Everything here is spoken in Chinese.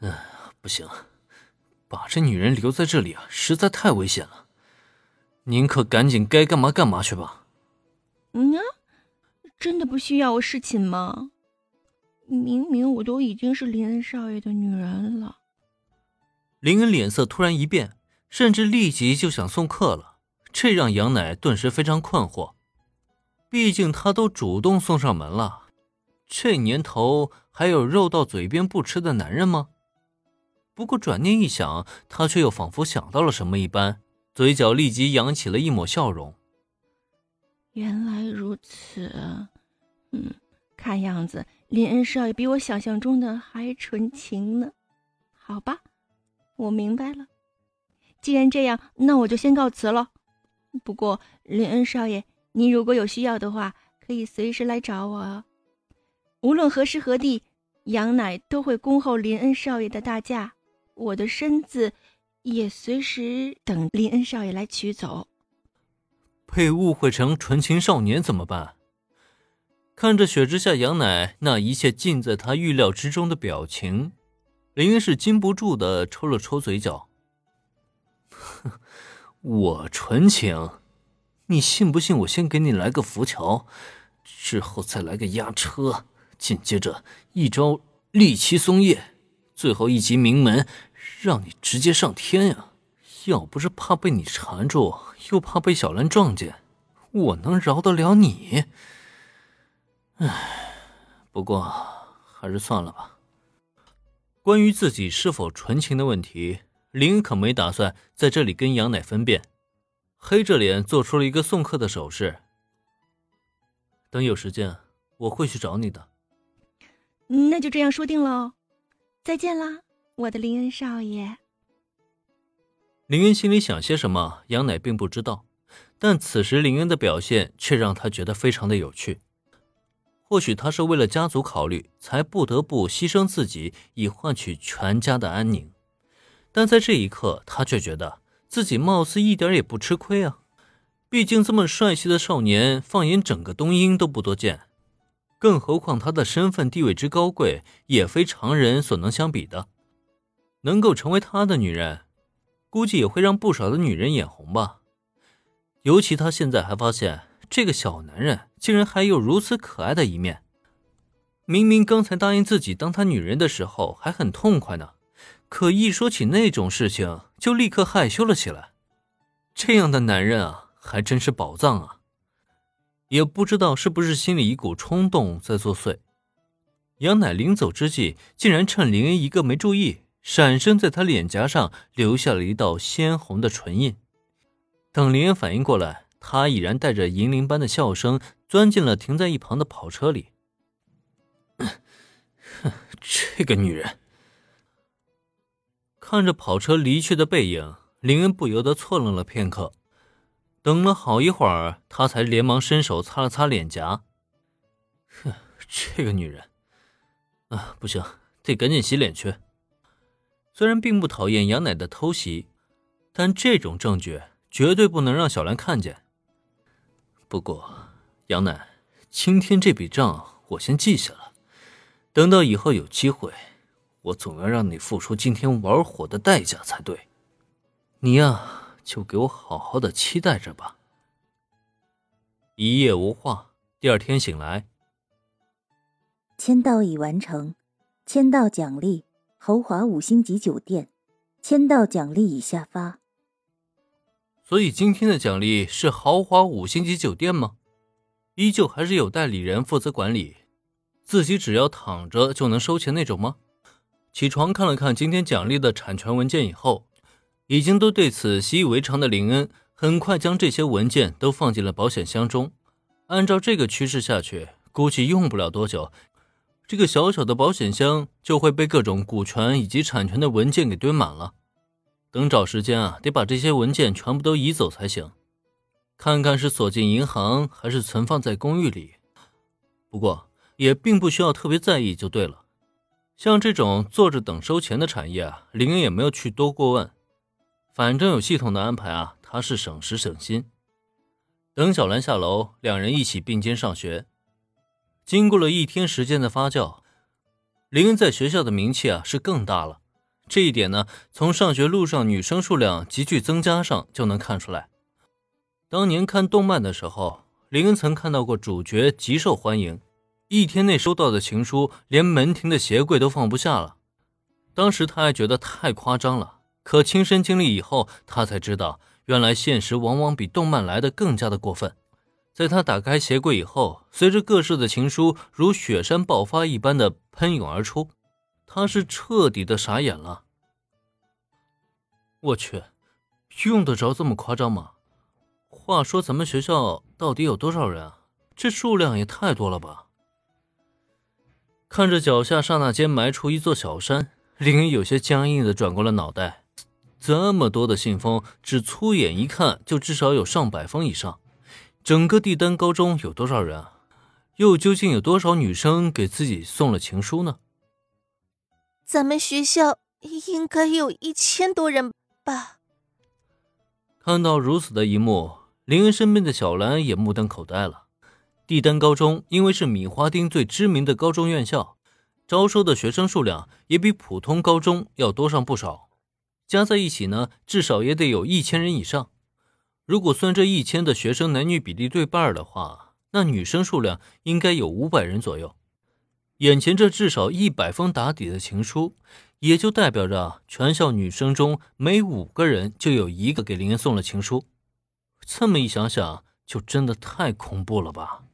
嗯，不行，把这女人留在这里啊，实在太危险了。您可赶紧该干嘛干嘛去吧。嗯啊，真的不需要我侍寝吗？明明我都已经是林恩少爷的女人了。林恩脸色突然一变，甚至立即就想送客了，这让杨奶顿时非常困惑。毕竟他都主动送上门了，这年头还有肉到嘴边不吃的男人吗？不过转念一想，他却又仿佛想到了什么一般，嘴角立即扬起了一抹笑容。原来如此，嗯，看样子林恩少爷比我想象中的还纯情呢。好吧，我明白了。既然这样，那我就先告辞了。不过林恩少爷。您如果有需要的话，可以随时来找我。无论何时何地，杨乃都会恭候林恩少爷的大驾。我的身子也随时等林恩少爷来取走。被误会成纯情少年怎么办？看着雪之下杨乃那一切尽在他预料之中的表情，林恩是禁不住的抽了抽嘴角。哼，我纯情。你信不信我先给你来个浮桥，之后再来个压车，紧接着一招利奇松叶，最后一击名门，让你直接上天呀！要不是怕被你缠住，又怕被小兰撞见，我能饶得了你？唉，不过还是算了吧。关于自己是否纯情的问题，林可没打算在这里跟杨乃分辨。黑着脸做出了一个送客的手势。等有时间，我会去找你的。那就这样说定了，再见啦，我的林恩少爷。林恩心里想些什么，杨乃并不知道，但此时林恩的表现却让他觉得非常的有趣。或许他是为了家族考虑，才不得不牺牲自己以换取全家的安宁，但在这一刻，他却觉得。自己貌似一点也不吃亏啊，毕竟这么帅气的少年，放眼整个东瀛都不多见，更何况他的身份地位之高贵，也非常人所能相比的。能够成为他的女人，估计也会让不少的女人眼红吧。尤其他现在还发现，这个小男人竟然还有如此可爱的一面。明明刚才答应自己当他女人的时候还很痛快呢。可一说起那种事情，就立刻害羞了起来。这样的男人啊，还真是宝藏啊！也不知道是不是心里一股冲动在作祟。杨乃临走之际，竟然趁林恩一个没注意，闪身在他脸颊上留下了一道鲜红的唇印。等林恩反应过来，他已然带着银铃般的笑声钻进了停在一旁的跑车里。哼，这个女人。看着跑车离去的背影，林恩不由得错愣了片刻。等了好一会儿，他才连忙伸手擦了擦脸颊。哼，这个女人，啊，不行，得赶紧洗脸去。虽然并不讨厌杨奶的偷袭，但这种证据绝对不能让小兰看见。不过，杨奶，今天这笔账我先记下了，等到以后有机会。我总要让你付出今天玩火的代价才对，你呀，就给我好好的期待着吧。一夜无话，第二天醒来，签到已完成，签到奖励豪华五星级酒店，签到奖励已下发。所以今天的奖励是豪华五星级酒店吗？依旧还是有代理人负责管理，自己只要躺着就能收钱那种吗？起床看了看今天奖励的产权文件以后，已经都对此习以为常的林恩，很快将这些文件都放进了保险箱中。按照这个趋势下去，估计用不了多久，这个小小的保险箱就会被各种股权以及产权的文件给堆满了。等找时间啊，得把这些文件全部都移走才行。看看是锁进银行还是存放在公寓里，不过也并不需要特别在意就对了。像这种坐着等收钱的产业啊，林恩也没有去多过问，反正有系统的安排啊，他是省时省心。等小兰下楼，两人一起并肩上学。经过了一天时间的发酵，林恩在学校的名气啊是更大了，这一点呢，从上学路上女生数量急剧增加上就能看出来。当年看动漫的时候，林恩曾看到过主角极受欢迎，一天内收到的情书连门庭的鞋柜都放不下了。当时他还觉得太夸张了，可亲身经历以后，他才知道，原来现实往往比动漫来的更加的过分。在他打开鞋柜以后，随着各式的情书如雪山爆发一般的喷涌而出。他是彻底的傻眼了。我去，用得着这么夸张吗？话说咱们学校到底有多少人啊？这数量也太多了吧！看着脚下刹那间埋出一座小山，林恩有些僵硬的转过了脑袋。这么多的信封，只粗眼一看就至少有上百封以上。整个帝丹高中有多少人啊？又究竟有多少女生给自己送了情书呢？咱们学校应该有一千多人吧。看到如此的一幕，林恩身边的小兰也目瞪口呆了。帝丹高中因为是米花町最知名的高中院校，招收的学生数量也比普通高中要多上不少，加在一起呢，至少也得有一千人以上。如果算这一千的学生男女比例对半的话，那女生数量应该有五百人左右。眼前这至少一百封打底的情书，也就代表着全校女生中每五个人就有一个给林恩送了情书。这么一想想，就真的太恐怖了吧。